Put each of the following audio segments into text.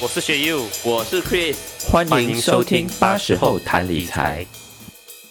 我是学友，我是 Chris，欢迎收听八十后谈理财。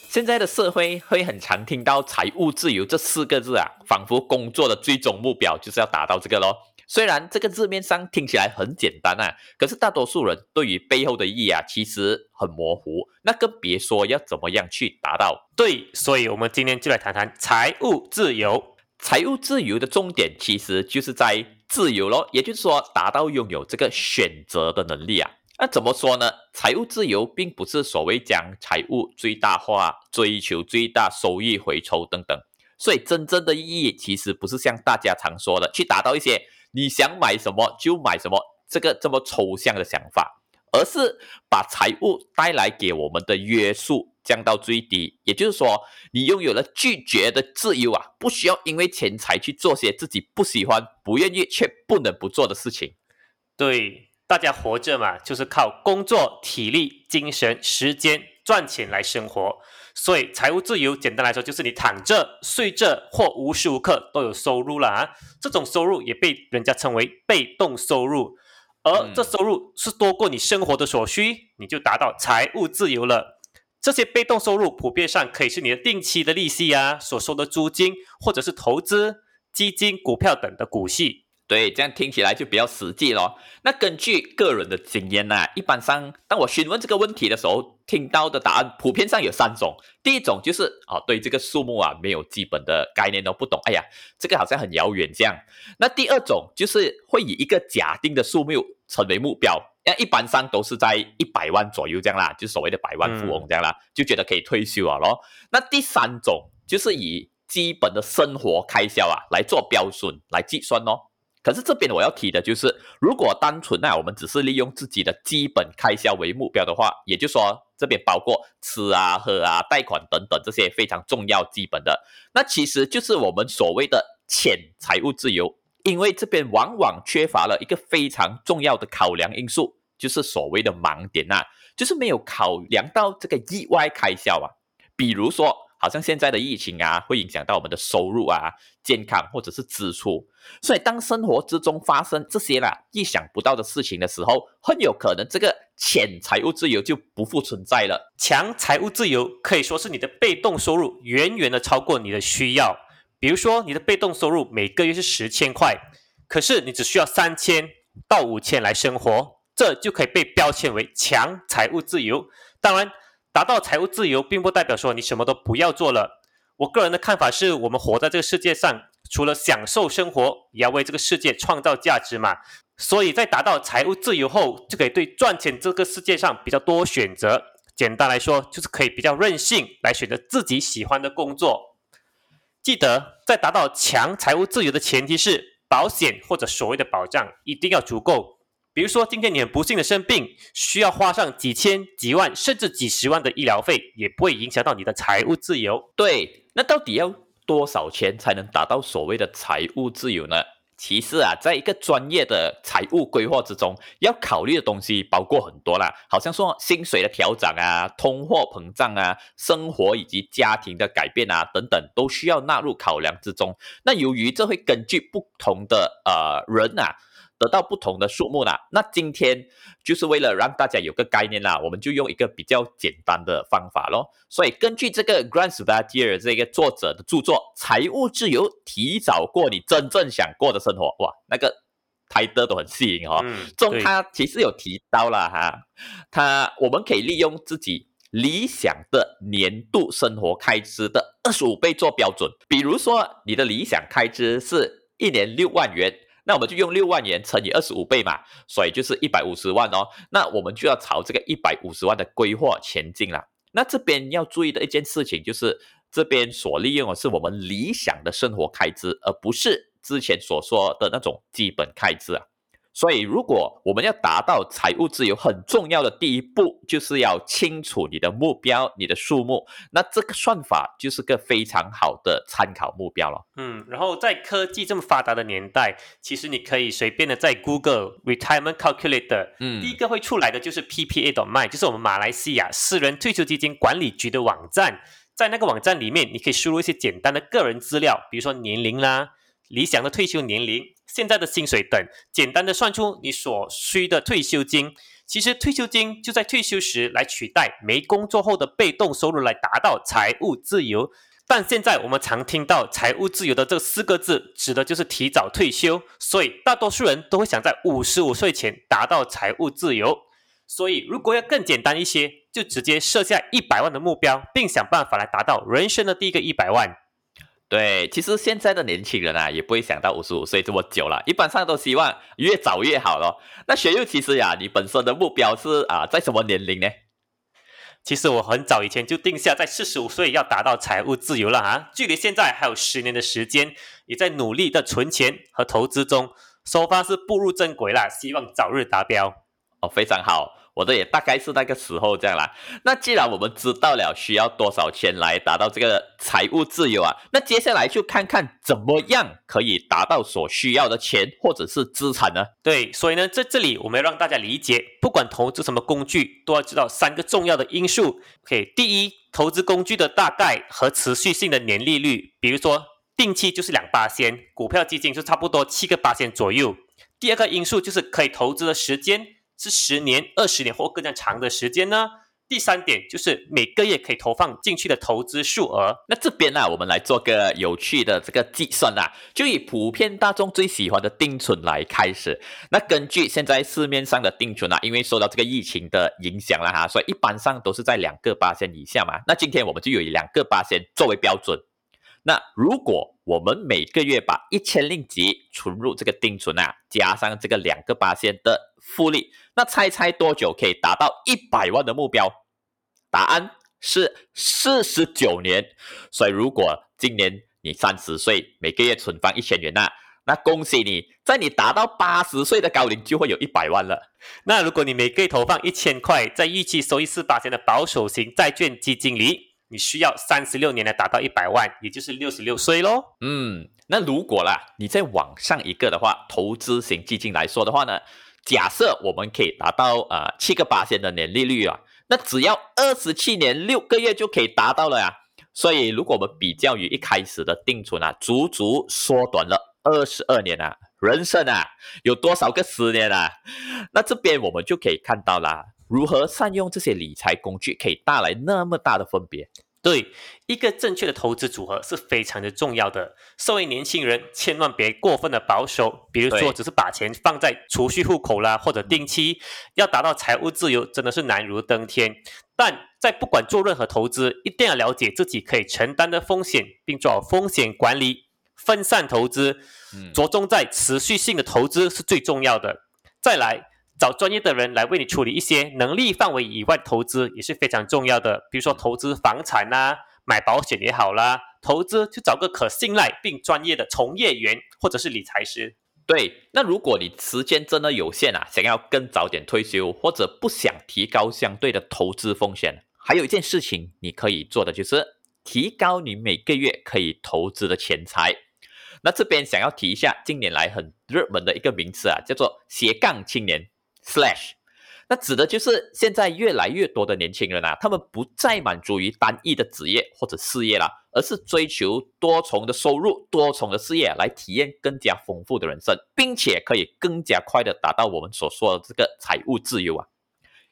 现在的社会会很常听到财务自由这四个字啊，仿佛工作的最终目标就是要达到这个咯。虽然这个字面上听起来很简单啊，可是大多数人对于背后的意义啊，其实很模糊。那更别说要怎么样去达到。对，所以我们今天就来谈谈财务自由。财务自由的重点其实就是在自由咯，也就是说，达到拥有这个选择的能力啊。那怎么说呢？财务自由并不是所谓将财务最大化、追求最大收益回抽等等。所以真正的意义其实不是像大家常说的去达到一些你想买什么就买什么这个这么抽象的想法，而是把财务带来给我们的约束。降到最低，也就是说，你拥有了拒绝的自由啊，不需要因为钱财去做些自己不喜欢、不愿意却不能不做的事情。对，大家活着嘛，就是靠工作、体力、精神、时间赚钱来生活。所以，财务自由简单来说，就是你躺着、睡着或无时无刻都有收入了啊。这种收入也被人家称为被动收入，而这收入是多过你生活的所需，你就达到财务自由了。这些被动收入普遍上可以是你的定期的利息啊，所收的租金，或者是投资基金、股票等的股息。对，这样听起来就比较实际咯。那根据个人的经验呢，一般上当我询问这个问题的时候，听到的答案普遍上有三种。第一种就是啊，对这个数目啊没有基本的概念都不懂，哎呀，这个好像很遥远这样。那第二种就是会以一个假定的数目成为目标。那一般上都是在一百万左右这样啦，就所谓的百万富翁这样啦，就觉得可以退休了咯。那第三种就是以基本的生活开销啊来做标准来计算哦。可是这边我要提的就是，如果单纯啊我们只是利用自己的基本开销为目标的话，也就是说这边包括吃啊、喝啊、贷款等等这些非常重要基本的，那其实就是我们所谓的浅财务自由，因为这边往往缺乏了一个非常重要的考量因素。就是所谓的盲点呐，就是没有考量到这个意外开销啊，比如说，好像现在的疫情啊，会影响到我们的收入啊、健康或者是支出，所以当生活之中发生这些啦意想不到的事情的时候，很有可能这个浅财务自由就不复存在了。强财务自由可以说是你的被动收入远远的超过你的需要，比如说你的被动收入每个月是十千块，可是你只需要三千到五千来生活。这就可以被标签为强财务自由。当然，达到财务自由并不代表说你什么都不要做了。我个人的看法是，我们活在这个世界上，除了享受生活，也要为这个世界创造价值嘛。所以在达到财务自由后，就可以对赚钱这个世界上比较多选择。简单来说，就是可以比较任性来选择自己喜欢的工作。记得，在达到强财务自由的前提是，保险或者所谓的保障一定要足够。比如说，今天你很不幸的生病，需要花上几千、几万，甚至几十万的医疗费，也不会影响到你的财务自由。对，那到底要多少钱才能达到所谓的财务自由呢？其实啊，在一个专业的财务规划之中，要考虑的东西包括很多啦，好像说薪水的调整啊、通货膨胀啊、生活以及家庭的改变啊等等，都需要纳入考量之中。那由于这会根据不同的呃人啊。得到不同的数目啦。那今天就是为了让大家有个概念啦，我们就用一个比较简单的方法咯。所以根据这个 Grant Spatier 这个作者的著作《财务自由：提早过你真正想过的生活》，哇，那个台的都很吸引哈。中他其实有提到了哈，他我们可以利用自己理想的年度生活开支的二十五倍做标准。比如说你的理想开支是一年六万元。那我们就用六万元乘以二十五倍嘛，所以就是一百五十万哦。那我们就要朝这个一百五十万的规划前进了。那这边要注意的一件事情就是，这边所利用的是我们理想的生活开支，而不是之前所说的那种基本开支啊。所以，如果我们要达到财务自由，很重要的第一步就是要清楚你的目标、你的数目。那这个算法就是个非常好的参考目标了。嗯，然后在科技这么发达的年代，其实你可以随便的在 Google Retirement Calculator，嗯，第一个会出来的就是 PPA.my，就是我们马来西亚私人退休基金管理局的网站。在那个网站里面，你可以输入一些简单的个人资料，比如说年龄啦。理想的退休年龄、现在的薪水等，简单的算出你所需的退休金。其实退休金就在退休时来取代没工作后的被动收入，来达到财务自由。但现在我们常听到“财务自由”的这四个字，指的就是提早退休，所以大多数人都会想在五十五岁前达到财务自由。所以如果要更简单一些，就直接设下一百万的目标，并想办法来达到人生的第一个一百万。对，其实现在的年轻人啊，也不会想到五十五岁这么久了，一般上都希望越早越好咯。那学友其实呀，你本身的目标是啊，在什么年龄呢？其实我很早以前就定下在四十五岁要达到财务自由了啊，距离现在还有十年的时间，也在努力的存钱和投资中，首发是步入正轨了，希望早日达标。哦，非常好。我的也大概是那个时候这样啦。那既然我们知道了需要多少钱来达到这个财务自由啊，那接下来就看看怎么样可以达到所需要的钱或者是资产呢？对，所以呢，在这里我们要让大家理解，不管投资什么工具，都要知道三个重要的因素。OK，第一，投资工具的大概和持续性的年利率，比如说定期就是两八仙，股票基金就差不多七个八仙左右。第二个因素就是可以投资的时间。是十年、二十年或更加长的时间呢？第三点就是每个月可以投放进去的投资数额。那这边呢，我们来做个有趣的这个计算啦，就以普遍大众最喜欢的定存来开始。那根据现在市面上的定存啊，因为受到这个疫情的影响了哈，所以一般上都是在两个八千以下嘛。那今天我们就以两个八千作为标准。那如果我们每个月把一千令吉存入这个定存啊，加上这个两个八千的复利，那猜猜多久可以达到一百万的目标？答案是四十九年。所以如果今年你三十岁，每个月存放一千元呐，那恭喜你，在你达到八十岁的高龄就会有一百万了。那如果你每个月投放一千块，在预期收益四八千的保守型债券基金里。你需要三十六年来达到一百万，也就是六十六岁喽。嗯，那如果啦，你再往上一个的话，投资型基金来说的话呢，假设我们可以达到呃七个八千的年利率啊，那只要二十七年六个月就可以达到了呀。所以如果我们比较于一开始的定存啊，足足缩短了二十二年啊，人生啊有多少个十年啊？那这边我们就可以看到啦。如何善用这些理财工具，可以带来那么大的分别？对，一个正确的投资组合是非常的重要的。作为年轻人，千万别过分的保守，比如说只是把钱放在储蓄户口啦，或者定期。要达到财务自由，真的是难如登天。但在不管做任何投资，一定要了解自己可以承担的风险，并做好风险管理，分散投资，着重在持续性的投资是最重要的。再来。找专业的人来为你处理一些能力范围以外投资也是非常重要的，比如说投资房产呐，买保险也好啦，投资就找个可信赖并专业的从业员或者是理财师。对，那如果你时间真的有限啊，想要更早点退休，或者不想提高相对的投资风险，还有一件事情你可以做的就是提高你每个月可以投资的钱财。那这边想要提一下近年来很热门的一个名词啊，叫做斜杠青年。Slash，那指的就是现在越来越多的年轻人啊，他们不再满足于单一的职业或者事业了，而是追求多重的收入、多重的事业，来体验更加丰富的人生，并且可以更加快的达到我们所说的这个财务自由啊。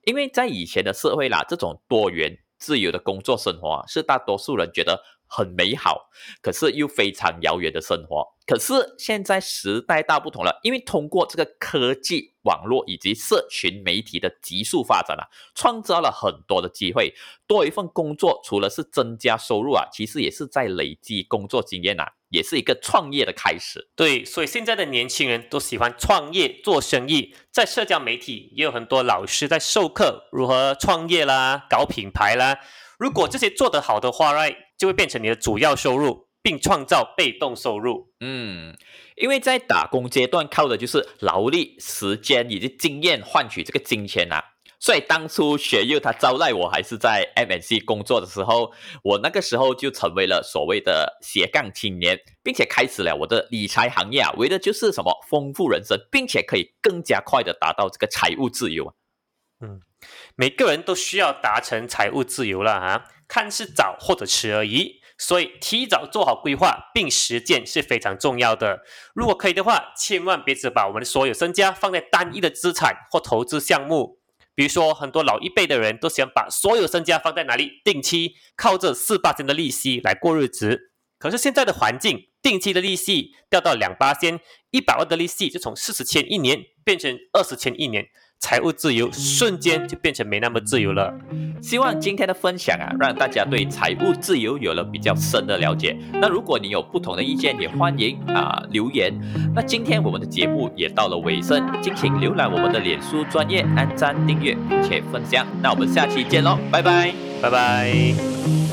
因为在以前的社会啦，这种多元自由的工作生活啊，是大多数人觉得。很美好，可是又非常遥远的生活。可是现在时代大不同了，因为通过这个科技、网络以及社群媒体的急速发展啊，创造了很多的机会。多一份工作，除了是增加收入啊，其实也是在累积工作经验啊，也是一个创业的开始。对，所以现在的年轻人都喜欢创业做生意，在社交媒体也有很多老师在授课如何创业啦、搞品牌啦。如果这些做得好的话哎就会变成你的主要收入，并创造被动收入。嗯，因为在打工阶段靠的就是劳力、时间以及经验换取这个金钱啊。所以当初学友他招待我还是在 MNC 工作的时候，我那个时候就成为了所谓的斜杠青年，并且开始了我的理财行业啊，为的就是什么丰富人生，并且可以更加快的达到这个财务自由啊。嗯。每个人都需要达成财务自由了哈，看是早或者迟而已。所以提早做好规划并实践是非常重要的。如果可以的话，千万别只把我们的所有身家放在单一的资产或投资项目。比如说，很多老一辈的人都想把所有身家放在哪里定期，靠着四八千的利息来过日子。可是现在的环境，定期的利息掉到两八千，一百万的利息就从四十千一年变成二十千一年。财务自由瞬间就变成没那么自由了。希望今天的分享啊，让大家对财务自由有了比较深的了解。那如果你有不同的意见，也欢迎啊留言。那今天我们的节目也到了尾声，敬请浏览我们的脸书专业，按赞、订阅并且分享。那我们下期见喽，拜拜，拜拜。